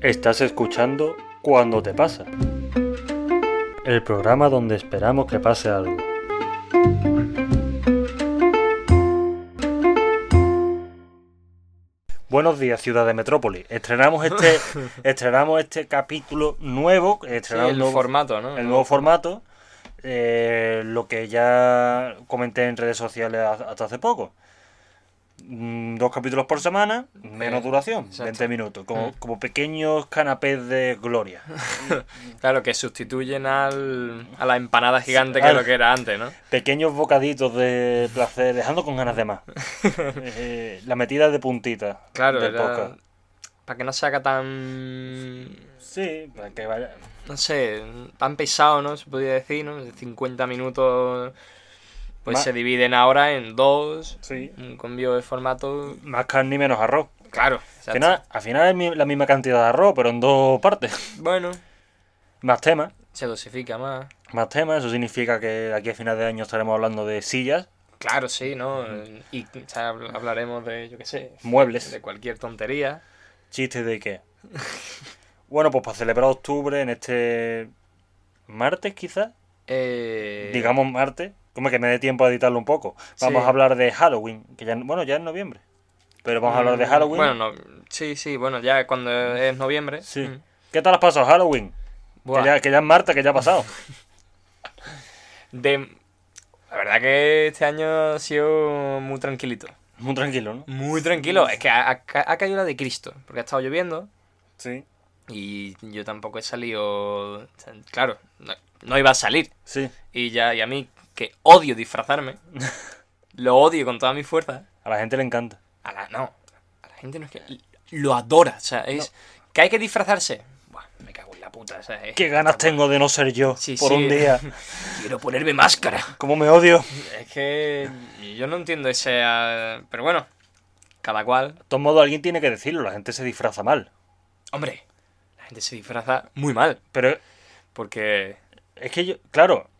Estás escuchando Cuando te pasa. El programa donde esperamos que pase algo. Buenos días, ciudad de Metrópoli. Estrenamos este, estrenamos este capítulo nuevo. Sí, estrenamos el nuevo- formato, ¿no? el nuevo formato, eh, lo que ya comenté en redes sociales ha- hasta hace poco. Mm, Dos capítulos por semana, menos duración, exacto. 20 minutos, como, Mm. como pequeños canapés de gloria. Claro, que sustituyen al, a la empanada gigante que es lo que era antes, ¿no? Pequeños bocaditos de placer, dejando con ganas de más. Eh, la metida de puntita Claro, del era para que no se haga tan... Sí, para que vaya... No sé, tan pesado, ¿no? Se podría decir, ¿no? De 50 minutos... Pues Ma- se dividen ahora en dos, Sí. un cambio de formato... Más carne y menos arroz. Claro, Al final, al final es la misma cantidad de arroz, pero en dos partes. Bueno, Más temas. se dosifica más. Más temas, eso significa que aquí a final de año estaremos hablando de sillas, Claro, sí, ¿no? Y o sea, habl- hablaremos de, yo qué sé, muebles, de cualquier tontería. chistes de Ikea. bueno, pues para celebrar octubre en este martes quizás, Eh, digamos martes, como que me dé tiempo a editarlo un poco. Vamos Sí. a hablar de Halloween, que ya, bueno, ya es noviembre. Pero vamos a hablar de mm, Halloween. Bueno, no, sí, sí, bueno, ya cuando es noviembre. Sí. mm, ¿Qué tal has pasado Halloween? Que ya, que ya es martes, que ya ha pasado. de, la verdad que este año ha sido muy tranquilito. Muy tranquilo, ¿no? Muy tranquilo. Es que ha, ha ca- ha caído la de Cristo, porque ha estado lloviendo Sí. y yo tampoco he salido... Claro, no, no iba a salir. Sí. Y ya y a mí, que odio disfrazarme, lo odio con toda mi fuerza. A la gente le encanta. A la, no, a la gente no es que... Lo adora, o sea, es... Que hay que disfrazarse. Buah, me cago en la puta, o sea, es- Qué ganas tengo de no ser yo Sí, por sí. un día. Quiero ponerme máscara. Cómo me odio. Es que yo no entiendo ese... ah, Pero bueno, cada cual. De todos modos, alguien tiene que decirlo. La gente se disfraza mal. Hombre, la gente se disfraza muy mal. Pero Porque... es que yo, claro,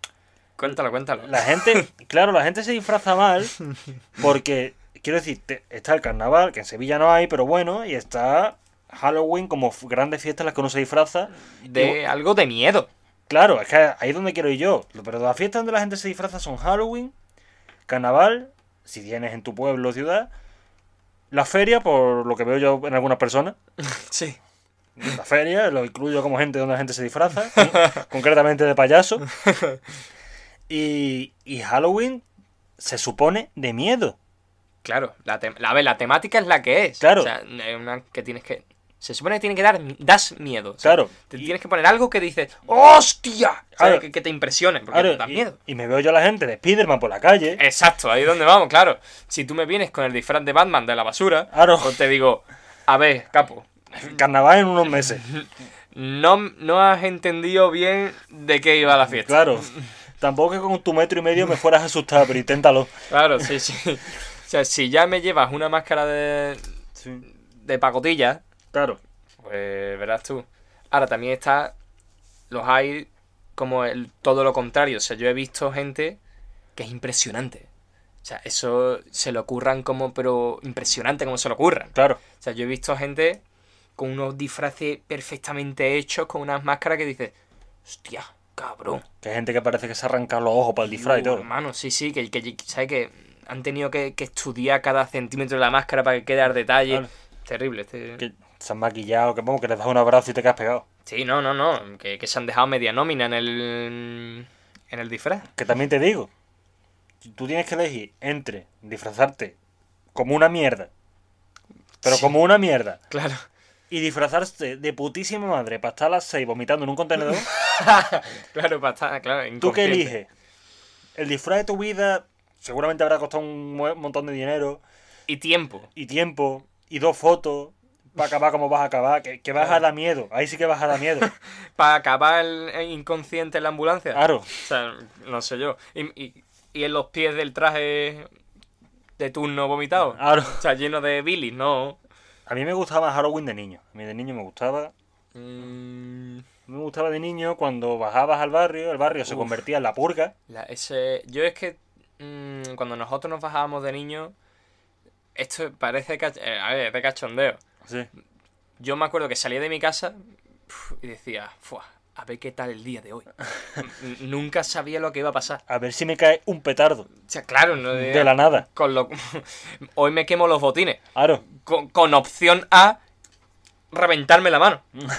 Cuéntalo, cuéntalo. la gente, claro, la gente se disfraza mal porque, quiero decir, te- está el carnaval, que en Sevilla no hay, pero bueno, y está Halloween como grandes fiestas en las que uno se disfraza. De algo de miedo. Claro, es que ahí es donde quiero ir yo. Pero las fiestas donde la gente se disfraza son Halloween, carnaval, si tienes en tu pueblo o ciudad, la feria, por lo que veo yo en algunas personas. Sí. La feria, lo incluyo como gente donde la gente se disfraza, con- concretamente de payaso. Y, y Halloween se supone de miedo. Claro, la, la, a ver, la temática es la que es. Claro. O sea, es una que tienes que... Se supone que tiene que dar... Das miedo. o sea, Claro. Te tienes que poner algo que dices... ¡Hostia! O sea, que, que te impresione, porque Claro, te da y, miedo. y me veo yo a la gente de Spiderman por la calle. Exacto, ahí es donde vamos, claro. Si tú me vienes con el disfraz de Batman de la basura, Claro. pues te digo... A ver, capo, Carnaval en unos meses. no, no has entendido bien de qué iba la fiesta. Claro. Tampoco que con tu metro y medio me fueras a asustar, pero inténtalo. Claro, sí, sí. O sea, si ya me llevas una máscara de, de pacotilla, Claro. pues verás tú. Ahora también está. Los hay como el, todo lo contrario. O sea, yo he visto gente que es impresionante. O sea, eso se lo ocurran como, pero impresionante como se lo ocurran. Claro. O sea, yo he visto gente con unos disfraces perfectamente hechos, con unas máscaras que dices, hostia, cabrón. Que hay gente que parece que se arranca los ojos para el disfraz y todo. Hermano, sí, sí, que, que, ¿sabes? que han tenido que, que estudiar cada centímetro de la máscara para que quede al detalle. Claro. Terrible. Este... Que se han maquillado, que vamos, que les das un abrazo y te quedas pegado. Sí, no, no, no. Que, que se han dejado media nómina en el, en el disfraz. Que también te digo, tú tienes que elegir entre disfrazarte como una mierda, pero Sí. como una mierda, Claro. Y disfrazarse de putísima madre para estar a las 6 vomitando en un contenedor, claro, para estar, claro. ¿tú qué eliges? El disfraz de tu vida seguramente habrá costado un montón de dinero, Y tiempo. y tiempo, y dos fotos, para acabar como vas a acabar, que, que vas a dar miedo, ahí sí que vas a dar miedo. Para acabar el, el inconsciente en la ambulancia. Claro, O sea, no sé yo. Y, y, y en los pies del traje de turno vomitado. claro. O sea, lleno de bilis, ¿no? A mí me gustaba Halloween de niño, a mí de niño me gustaba... Mm, Me gustaba de niño cuando bajabas al barrio, el barrio se convertía en la purga. La- ese, yo es que mm, cuando nosotros nos bajábamos de niños, esto parece cach- eh, a ver, de cachondeo. Sí. Yo me acuerdo que salía de mi casa y decía, "Fua, a ver qué tal el día de hoy. Nunca sabía lo que iba a pasar. A ver si me cae un petardo. O sea, claro, no De la nada. con lo hoy me quemo los botines. Claro. Con, con opción A reventarme la mano.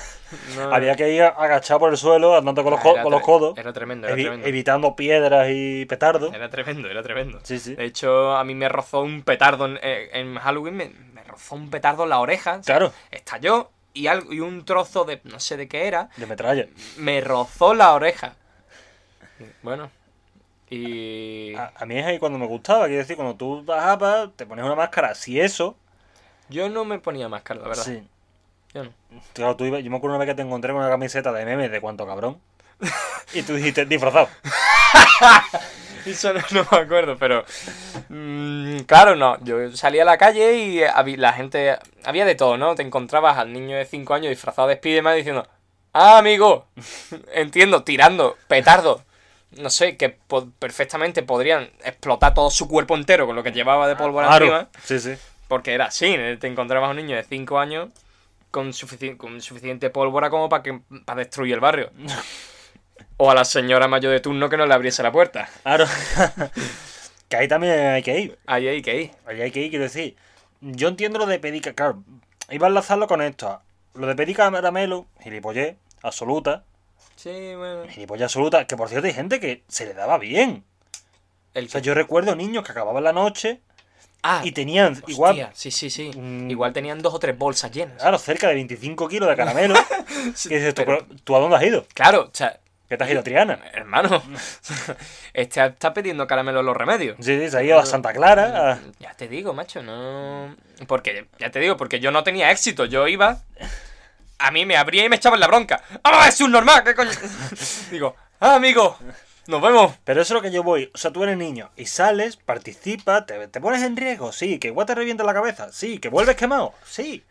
No. Había que ir agachado por el suelo, andando con los, Ah, con los codos, Era tremendo, era evi- tremendo. evitando piedras y petardos. Era tremendo, era tremendo. Sí, sí. De hecho, a mí me rozó un petardo en, eh, en Halloween, me, me rozó un petardo en la oreja. o sea, Claro, Estalló y, algo, y un trozo de, no sé de qué era, de metralla. me rozó la oreja. Bueno, y... A, a mí es ahí cuando me gustaba, quiero decir, cuando tú bajabas, te pones una máscara, si eso, Yo no me ponía máscara, la verdad. sí. Yo no. Claro, tú ibas- yo me acuerdo una vez que te encontré con una camiseta de memes de cuánto cabrón. Y tú dijiste, disfrazado. Eso no, no me acuerdo, pero... mm, claro, no. Yo salía a la calle y había, la gente... Había de todo, ¿no? Te encontrabas al niño de 5 años disfrazado de Spiderman diciendo... Ah, amigo. Entiendo, tirando petardos. No sé, que po- perfectamente podrían explotar todo su cuerpo entero con lo que llevaba de pólvora encima. Claro, sí, sí. Porque era así, te encontrabas a un niño de 5 años con, sufici- con suficiente pólvora como para que para destruir el barrio. O a la señora mayor de turno que no le abriese la puerta. Claro. que ahí también hay que ir. Ahí hay que ir. Ahí hay que ir, quiero decir. Yo entiendo lo de pedir Claro, iba a enlazarlo con esto. Lo de pedir caramelo, gilipollez, absoluta. Sí, bueno. Gilipollez absoluta. Que por cierto hay gente que se le daba bien. El O sea, yo recuerdo niños que acababan la noche Ah, y tenían hostia, igual, Sí, sí, sí. Mm. Igual tenían dos o tres bolsas llenas. claro, cerca de 25 kilos de caramelo. Sí, que dices tú, pero, ¿tú a dónde has ido? Claro, o sea, ¿Qué te has ido Triana? hermano. este está pidiendo caramelo los remedios. Sí, sí, se ha ido a Santa Clara. a- Ya te digo, macho, no. Porque, ya te digo, porque yo no tenía éxito. Yo iba. A mí me abría y me echaban la bronca. ¡Ah, es un normal! ¿Qué coño? digo, ¡ah, amigo! ¡Nos vemos! Pero eso es lo que yo voy. O sea, tú eres niño y sales, participas, te, te pones en riesgo, sí. Que igual te revienta la cabeza, sí. Que vuelves quemado, sí.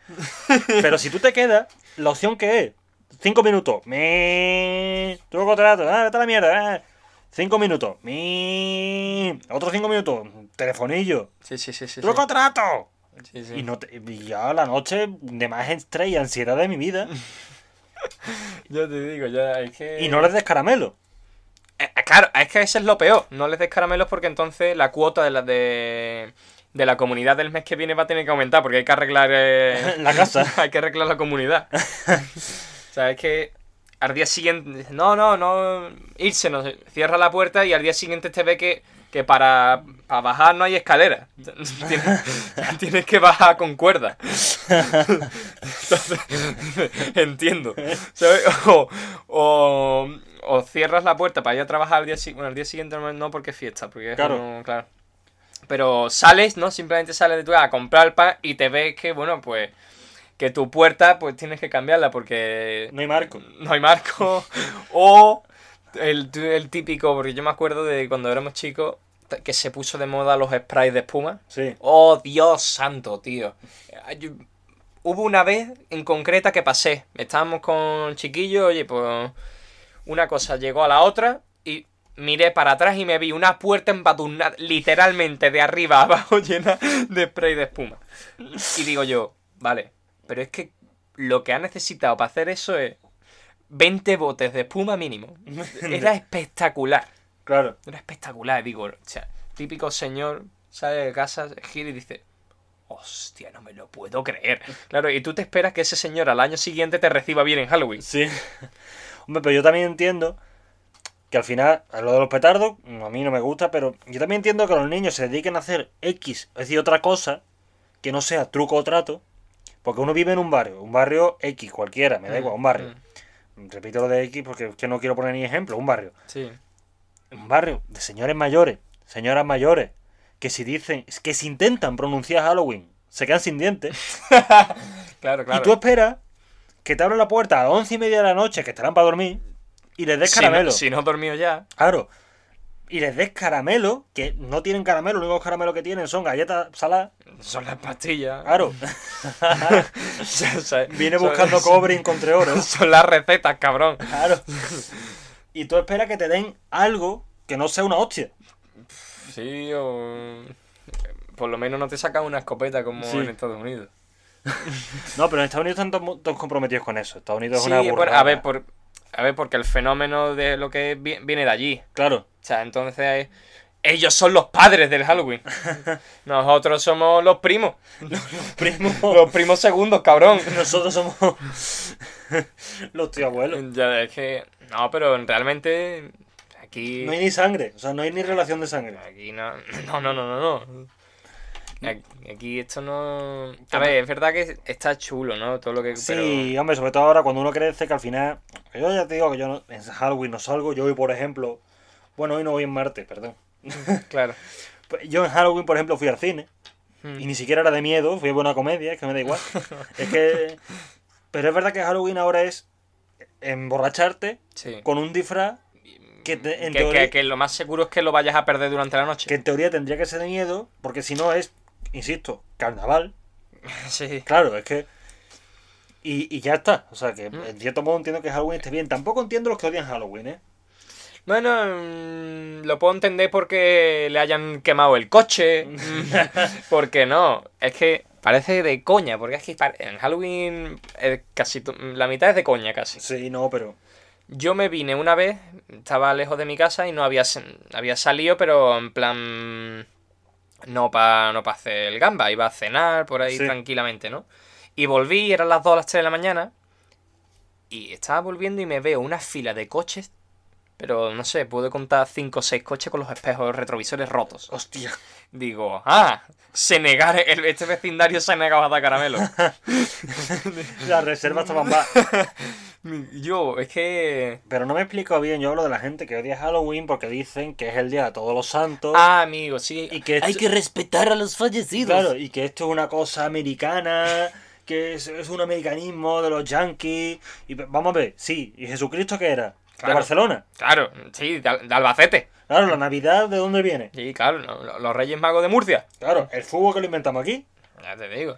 Pero si tú te quedas, la opción que es, cinco minutos, me. Tuvo contrato, ah, vete a la mierda, ah. Cinco minutos, mi. Otros cinco minutos, telefonillo, Sí, sí, sí, sí. contrato. sí, sí. Y, no te- y ya la noche de más estrés y ansiedad de mi vida. Yo te digo, ya, es que. Y no les des caramelo. Eh, eh, claro, es que eso es lo peor. No les des caramelos porque entonces la cuota de la de. De la comunidad del mes que viene va a tener que aumentar porque hay que arreglar eh, La casa. hay que arreglar la comunidad. O sea, es que al día siguiente, no, no, no, irse, no, cierra la puerta y al día siguiente te ve que, que para, para bajar no hay escalera. Tienes, tienes que bajar con cuerda. Entonces, entiendo. ¿sabes? O, o, o cierras la puerta para ir a trabajar al día siguiente. Bueno, al día siguiente no, porque es fiesta, porque es Claro. como- claro. Pero sales, ¿no? Simplemente sales de tu casa a comprar el pan y te ves que, bueno, pues que tu puerta pues tienes que cambiarla porque No hay marco. no hay marco o el, el típico, porque yo me acuerdo de cuando éramos chicos que se puso de moda los sprays de espuma. Sí. Oh, Dios santo, tío. Yo- hubo una vez en concreta que pasé. Estábamos con chiquillos, oye, pues una cosa llegó a la otra y miré para atrás y me vi una puerta embadurnada, literalmente de arriba a abajo llena de spray de espuma. Y digo yo, vale, pero es que lo que ha necesitado para hacer eso es 20 botes de espuma mínimo. Era espectacular. Claro. Era espectacular, digo, o sea, típico señor sale de casa, gira y dice, hostia, no me lo puedo creer. Claro, y tú te esperas que ese señor al año siguiente te reciba bien en Halloween. Sí. Hombre, pero yo también entiendo que al final, a lo de los petardos, a mí no me gusta, pero yo también entiendo que los niños se dediquen a hacer X, es decir, otra cosa que no sea truco o trato, porque uno vive en un barrio, un barrio X, cualquiera, me da igual, un barrio. Repito lo de X porque es que no quiero poner ni ejemplo, un barrio. Sí. Un barrio de señores mayores, señoras mayores, que si dicen, que si intentan pronunciar Halloween, se quedan sin dientes. Claro, claro. Y tú esperas que te abran la puerta a las once y media de la noche, que estarán para dormir, y les des si caramelo. No, si no he dormido ya. Claro. Y les des caramelo, que no tienen caramelo, los únicos caramelos que tienen son galletas saladas. Son las pastillas. Claro. O sea, Viene son- buscando cobre y encontré oro. Son las recetas, cabrón. Claro. Y tú esperas que te den algo que no sea una hostia. Sí, o... por lo menos no te sacan una escopeta como Sí. en Estados Unidos. No, pero en Estados Unidos están todos comprometidos con eso. Estados Unidos es una por- a ver, por, a ver, porque el fenómeno de lo que vi- viene de allí. Claro. O sea, entonces ellos son los padres del Halloween. Nosotros somos los primos. Primo. Los primos segundos, cabrón. Nosotros somos los tíos abuelos. Ya, es que. No, pero realmente. Aquí. No hay ni sangre, o sea, no hay ni relación de sangre. Aquí no. No, no, no, no. no. Aquí, aquí esto no. A ver, es verdad que está chulo, ¿no? Todo lo que. Sí, hombre, sobre todo ahora cuando uno crece que al final. Yo ya te digo que yo no, en Halloween no salgo. Yo hoy, por ejemplo. Bueno, hoy no voy en martes, perdón. Claro. Pues Yo en Halloween, por ejemplo, fui al cine. Mm. Y ni siquiera era de miedo, fui a una comedia, es que me da igual. es que. Pero es verdad que Halloween ahora es emborracharte Sí. con un disfraz que, te- en que, teoría, que- que lo más seguro es que lo vayas a perder durante la noche. que en teoría tendría que ser de miedo, porque si no es, insisto, carnaval. Sí. Claro, es que. Y, y ya está. O sea que Mm. en cierto modo entiendo que Halloween esté bien. Tampoco entiendo los que odian Halloween, ¿eh? Bueno, mm, lo puedo entender porque le hayan quemado el coche. porque no, es que parece de coña, porque es que en Halloween eh, casi la mitad es de coña casi. Sí, no, pero. Yo me vine una vez, estaba lejos de mi casa y no había, había salido, pero en plan no para no pa hacer el gamba, iba a cenar por ahí Sí. tranquilamente, ¿no? Y volví, eran las 2 o las 3 de la mañana y estaba volviendo y me veo una fila de coches, pero no sé, pude contar 5 o 6 coches con los espejos retrovisores rotos. Hostia. Digo, ah, se negar, el, este vecindario se ha negado a dar caramelo. Las reservas estaban bajas. Yo, es que... Pero no me explico bien. Yo hablo de la gente que odia Halloween porque dicen que es el día de todos los santos. Ah, amigo, sí. Y que Hay esto- que respetar a los fallecidos. Claro, y que esto es una cosa americana, que es, es un americanismo de los yankees. Y vamos a ver, sí, ¿y Jesucristo qué era? Claro. De Barcelona. Claro, sí, de, Al- de Albacete. Claro, la Navidad, ¿de dónde viene? Sí, claro, no, los Reyes Magos de Murcia. Claro, el fútbol que lo inventamos aquí. Ya te digo.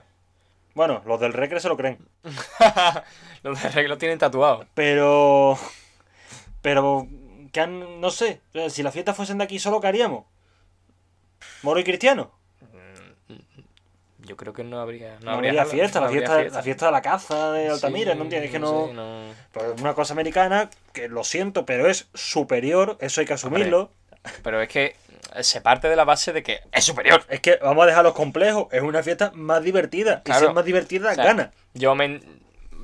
Bueno, los del Recre se lo creen. los de Reyes lo tienen tatuado. Pero. Pero. Que han- no sé. Si las fiestas fuesen de aquí, ¿solo qué haríamos? ¿Moro y cristiano? Yo creo que no habría. No, No, habría fiesta, no la, fiesta, la fiesta de la caza de Altamira, Sí, ¿no entiendes? Que no. sé, no- Pero es una cosa americana que lo siento, pero es superior, eso hay que asumirlo. Pero es que se parte de la base de que es superior. Es que vamos a dejar los complejos, es una fiesta más divertida. Claro. Y si es más divertida, O sea, gana. Yo me,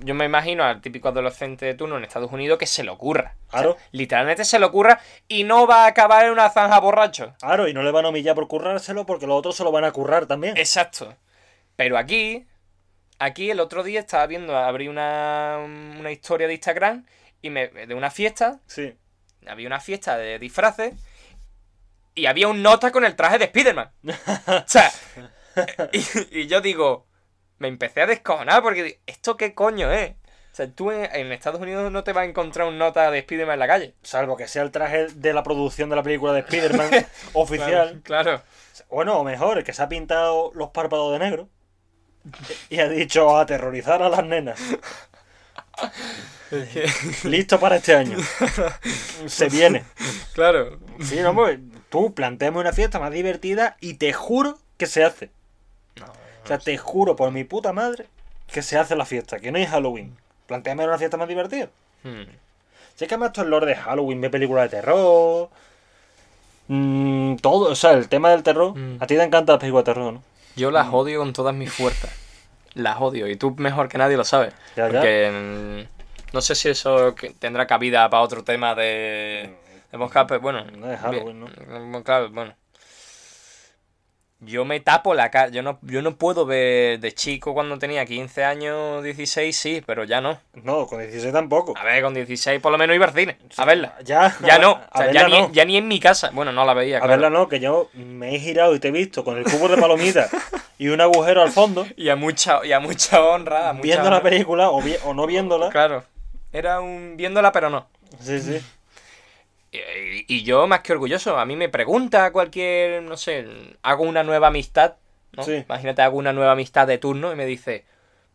yo me imagino al típico adolescente de turno en Estados Unidos que se le ocurra. O sea, Claro. literalmente se le ocurra y no va a acabar en una zanja borracho. Claro, y no le van a humillar por currárselo porque los otros se lo van a currar también. Exacto. Pero aquí, aquí el otro día estaba viendo, abrí una, una historia de Instagram y me, de una fiesta, Sí. había una fiesta de disfraces y había un nota con el traje de Spiderman. o sea, y, y yo digo, me empecé a descojonar porque digo, ¿esto qué coño es? O sea, tú en, en Estados Unidos no te vas a encontrar un nota de Spiderman en la calle. Salvo que sea el traje de la producción de la película de Spider-Man oficial. Claro. Bueno, o mejor, el que se ha pintado los párpados de negro. Y ha dicho aterrorizar a las nenas. Listo para este año. Se viene. claro. Sí, no, pues tú planteame una fiesta más divertida y te juro que se hace. No, O sea, te juro por mi puta madre que se hace la fiesta, que no hay Halloween. Planteame una fiesta más divertida. Hmm. Es que además todo el lore de Halloween, ve películas de terror. mm, todo, o sea, el tema del terror. Mm. A ti te encantan las películas de terror, ¿no? Yo las odio con todas mis fuerzas. Las odio. Y tú mejor que nadie lo sabes. Ya, ya. Porque mm, no sé si eso que- tendrá cabida para otro tema de, de podcast, pero bueno. No es Halloween, Claro, bueno. Yo me tapo la cara. Yo no, yo no puedo ver de chico cuando tenía 15 años, 16, sí, pero ya no. No, con 16 tampoco. A ver, con 16 por lo menos iba al cine. A verla. Ya, Ya no. O sea, ya, no. ni, ya ni en mi casa. Bueno, no la veía. A claro. verla no, que yo me he girado y te he visto con el cubo de palomitas y un agujero al fondo, Y a mucha, y a mucha honra. a mucha viendo la película o, vi- o no viéndola. Claro. Era un viéndola, pero no. Sí, sí. Y, yo más que orgulloso. A mí me pregunta cualquier, no sé, hago una nueva amistad. ¿no? Sí. Imagínate, hago una nueva amistad de turno y me dice,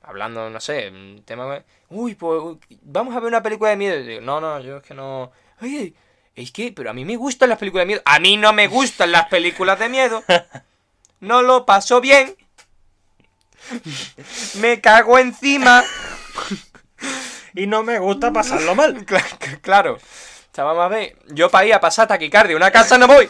hablando, no sé, tema... Uy, pues vamos a ver una película de miedo. Digo, no, no, yo es que no... Oye, es que, pero a mí me gustan las películas de miedo. A mí no me gustan las películas de miedo. no lo paso bien. Me cago encima. Y no me gusta pasarlo mal. Cla- Claro. O sea, vamos a ver. Yo para ir a pasar taquicardia una casa no voy.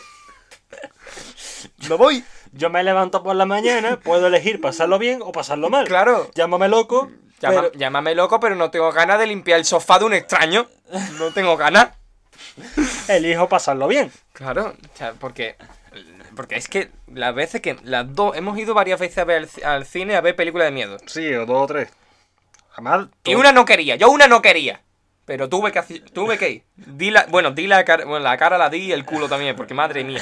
No voy. Yo me levanto por la mañana, puedo elegir pasarlo bien o pasarlo mal. Claro. Llámame loco. Llama- pero- Llámame loco, pero no tengo ganas de limpiar el sofá de un extraño. No tengo ganas. elijo pasarlo bien. Claro, porque. Porque es que las veces que. Las dos. Hemos ido varias veces a ver al cine a ver películas de miedo. Sí, o dos o tres. Jamás. Y una no quería, yo una no quería. Pero tuve que tuve que ir. Di la, bueno, di la cara, bueno, la cara la di y el culo también, porque madre mía.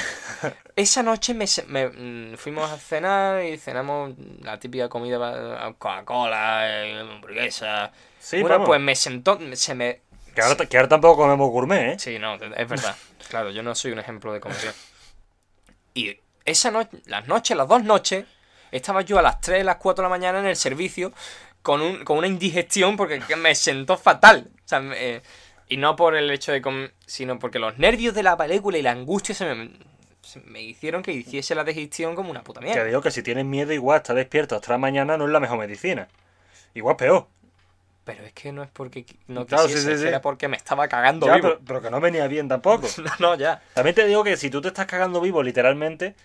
Esa noche me, se- me, mm, fuimos a cenar y cenamos la típica comida Coca-Cola, eh, hamburguesa. Sí, bueno, vamos. pues me sentó, se me... Que ahora, que ahora tampoco comemos gourmet, ¿eh? Sí, no, es verdad. Claro, yo no soy un ejemplo de comida. Y esa noche, las noches, las dos noches, estaba yo a las 3, las 4 de la mañana en el servicio con, un, con una indigestión porque que me sentó fatal. O sea, me- eh, y no por el hecho de... com- sino porque los nervios de la película y la angustia se me, se me hicieron que hiciese la digestión como una puta mierda. digo que si tienes miedo igual estar despierto hasta la mañana no es la mejor medicina. Igual peor. Pero es que no es porque no Claro, quisiese, sí, sí, era porque me estaba cagando Ya, vivo. pero, pero que no venía bien tampoco. No, no, ya. También te digo que si tú te estás cagando vivo literalmente,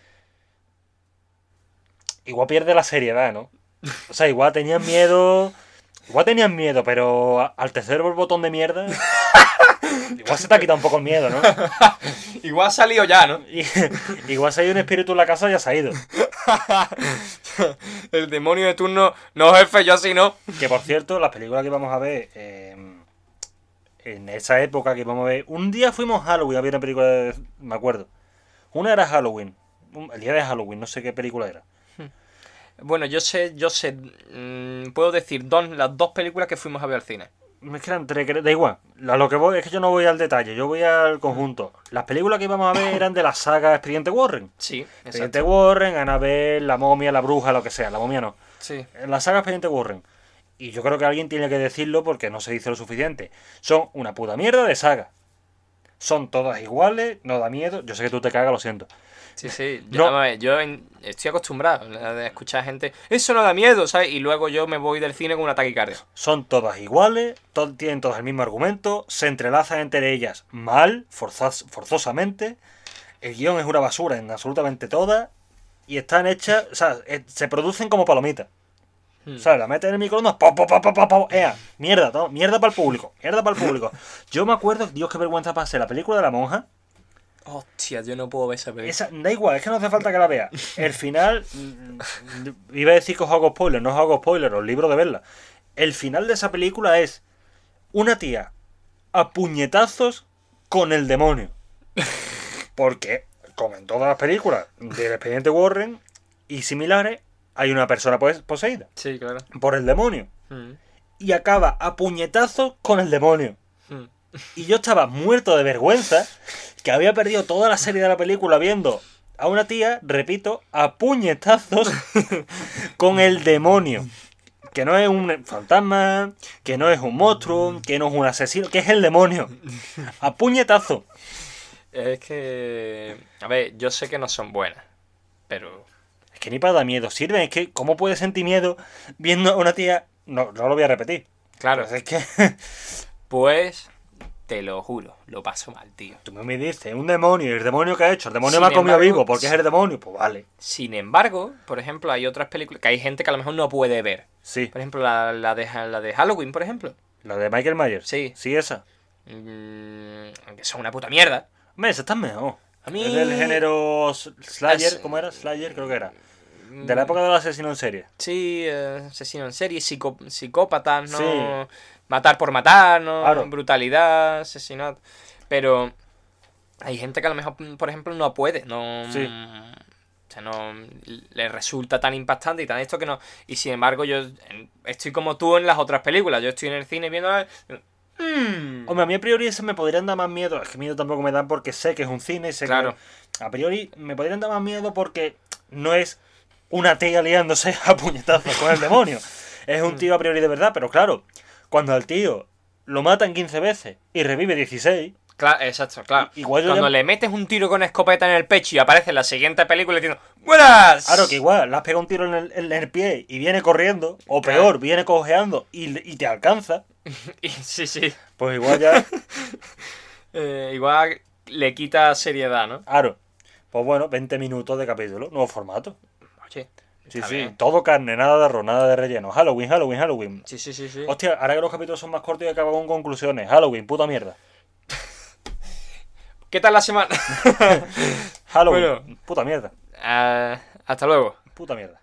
igual pierde la seriedad, ¿no? O sea, igual tenían miedo. Igual tenían miedo, pero al tercer botón de mierda. Igual se te ha quitado un poco el miedo, ¿no? Igual ha salido ya, ¿no? Y- igual si hay un espíritu en la casa ya se ha ido. El demonio de turno, no jefe, yo así no. Que por cierto, las películas que vamos a ver eh, en esa época que vamos a ver. Un día fuimos a Halloween a ver una película, de- me acuerdo. Una era Halloween, el día de Halloween, no sé qué película era. Bueno, yo sé, yo sé, mm, puedo decir dos, las dos películas que fuimos a ver al cine. Es que eran tres, da igual. A lo que voy es que yo no voy al detalle, yo voy al conjunto. Las películas que íbamos a ver eran de la saga Expediente Warren. Sí, Expediente. Warren, Annabelle, La Momia, La Bruja, lo que sea. La Momia no. Sí, la saga Expediente Warren. Y yo creo que alguien tiene que decirlo porque no se dice lo suficiente. Son una puta mierda de saga. Son todas iguales, no da miedo. Yo sé que tú te cagas, lo siento. sí, sí. Yo, No. a ver, yo en- estoy acostumbrado a escuchar gente, eso no da miedo, ¿sabes? Y luego yo me voy del cine con un ataque cardíaco. Son todas iguales, to- tienen todas el mismo argumento, se entrelazan entre ellas mal, forzas- forzosamente. El guion es una basura en absolutamente todas. Y están hechas, o sea, eh, se producen como palomitas. Hmm. O sea, la meten en el microondas, po, po, po, po, po, po, ea, mierda, todo, mierda para el público, mierda para el público. Yo me acuerdo, Dios, qué vergüenza pasé, la película de la monja. Hostia, yo no puedo ver esa película. Esa, da igual, es que no hace falta que la vea. El final, mm, iba a decir que os hago spoiler, no os hago spoiler, os libro de verla. El final de esa película es una tía a puñetazos con el demonio. Porque, como en todas las películas del expediente Warren y similares, hay una persona pues- poseída Sí, claro. por el demonio. Mm, Y acaba a puñetazos con el demonio. mm. Y yo estaba muerto de vergüenza que había perdido toda la serie de la película viendo a una tía, repito, a puñetazos con el demonio. Que no es un fantasma, que no es un monstruo, que no es un asesino, que es el demonio. A puñetazo. Es que... A ver, yo sé que no son buenas, pero... Que ni para dar miedo sirven. Es que, ¿cómo puedes sentir miedo viendo a una tía? No, no lo voy a repetir. Claro, Pues es que pues... Te lo juro, lo paso mal, tío. tú me dices, un demonio, ¿y el demonio que ha hecho? El demonio Sin me ha comido embargo, vivo porque es el demonio. Pues vale. Sin embargo, por ejemplo, hay otras películas que hay gente que a lo mejor no puede ver. Sí. Por ejemplo, la, la de, la de Halloween, por ejemplo. La de Michael Myers. Sí. Sí, esa. Mm, aunque son una puta mierda. Hombre, esa está mejor. A mí- Es del género Slayer, ¿cómo era? Slayer, creo que era. De la época del asesino en serie. Sí, eh, asesino en serie, psicó- psicópatas, ¿no? Sí. Matar por matar, ¿no? Claro. Brutalidad, asesinato. Pero hay gente que a lo mejor, por ejemplo, no puede, no... Sí. O sea, no le resulta tan impactante y tan esto que no... Y sin embargo, yo estoy como tú en las otras películas. Yo estoy en el cine viendo... Mm. Hombre, a mí a priori ese me podrían dar más miedo. Es que miedo tampoco me dan porque sé que es un cine. Sé Claro. que. A priori me podrían dar más miedo porque no es una tía liándose a puñetazos con el demonio. Es un tío a priori de verdad, pero claro, cuando al tío lo matan 15 veces y revive 16, Claro, exacto, claro. Igual Cuando ya- le metes un tiro con escopeta en el pecho y aparece en la siguiente película diciendo ¡Buenas! Claro, que igual le has pegado un tiro en el, en el pie y viene corriendo, o Claro. peor, viene cojeando y, y te alcanza, sí, sí. pues igual ya, Eh, igual le quita seriedad, ¿no? claro. Pues bueno, 20 minutos de capítulo, nuevo formato. Sí, sí, bien. todo carne, nada de arroz, nada de relleno. Halloween, Halloween, Halloween. Sí, sí, sí, sí. Hostia, ahora que los capítulos son más cortos y acaban con conclusiones. Halloween, puta mierda. ¿Qué tal la semana? Halloween, Bueno. puta mierda. Ah, hasta luego. Puta mierda.